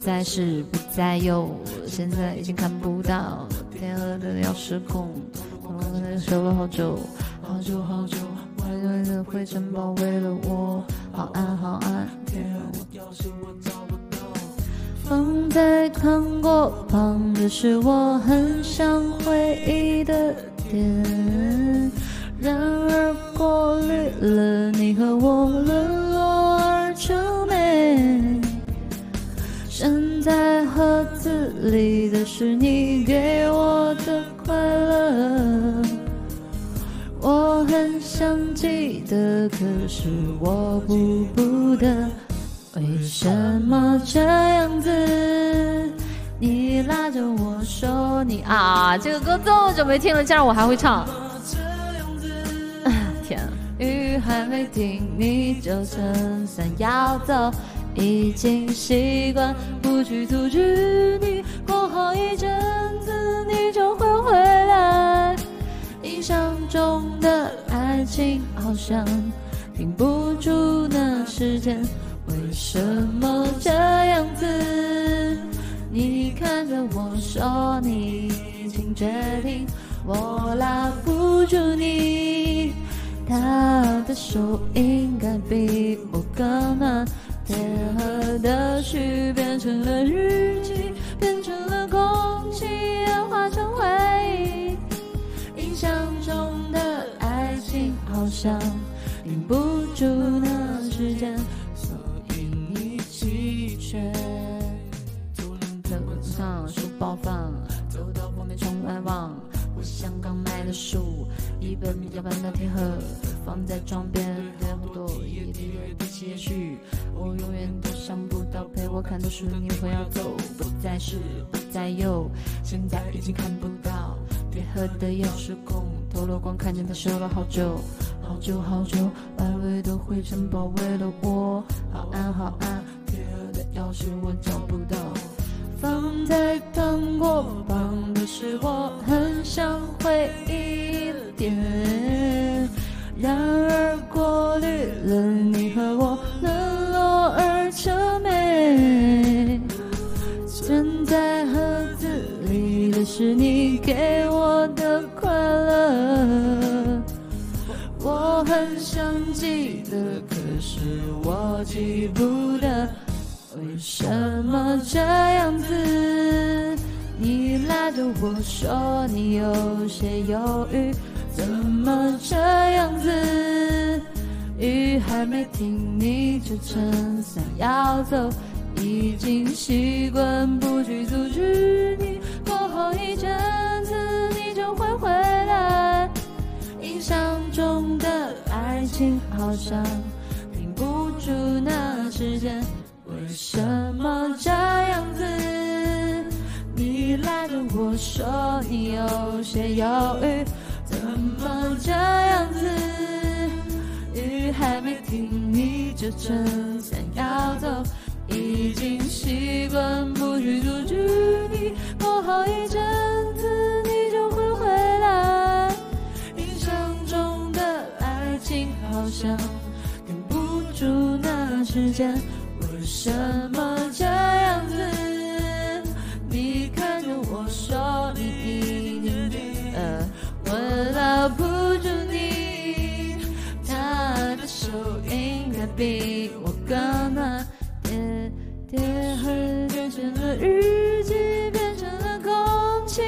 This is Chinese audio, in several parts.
再是不再有，现在已经看不到天黑的钥匙孔，我在守了好久，好久好久，灰灰的灰尘包围了我，好暗好暗，天鹅钥匙我找不到。风在穿过，旁的是我很想回忆的点，然而过滤了你和我在盒子里的是你给我的快乐，我很想记得，可是我顾不得。为什么这样子？你拉着我说你啊，这个歌这么久没听了，竟然我还会唱。天，雨还没停，你就撑伞要走。已经习惯不去阻止你，过好一阵子你就会回来。印象中的爱情好像停不住那时间，为什么这样子？你看着我说你已经决定，我拉不住你。他的手应该比我更暖。贴合的序变成了日记，变成了空气，演化成回忆。印象中的爱情好像停不住那时间，所以你弃权。课本上书包放，走到封面窗外望，我像刚买的书，一本要搬的铁盒，放在床边，两朵叶子比起也许。我永远都想不到，陪我看的书你会要走，不再是不再有，现在已经看不到铁盒的钥匙孔，透了光，看见它收了好久，好久好久，外围的灰尘包围了我，好暗好暗，铁盒的钥匙我找不到，放在糖果旁的是我很想回忆的点，然而过滤了你和我。冷落而成美，存在盒子里的是你给我的快乐。我很想记得，可是我记不得，为什么这样子？你拉着我说你有些犹豫，怎么这样子？雨还没停，你就撑伞要走，已经习惯不去阻止你。过后一阵子，你就会回来。印象中的爱情好像停不住那时间，为什么这样子？你拉着我说你有些犹豫，么这样子？雨还没停，你就撑伞要走，已经习惯不去阻止你。过好一阵子，你就会回来。印象中的爱情好像停不住那时间，为什么比我更暖。叠叠而变成了日记，变成了空气，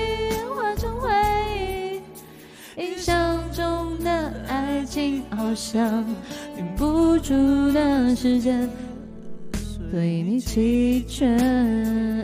化成回忆。印象中的爱情好像停不住的时间，对你弃权。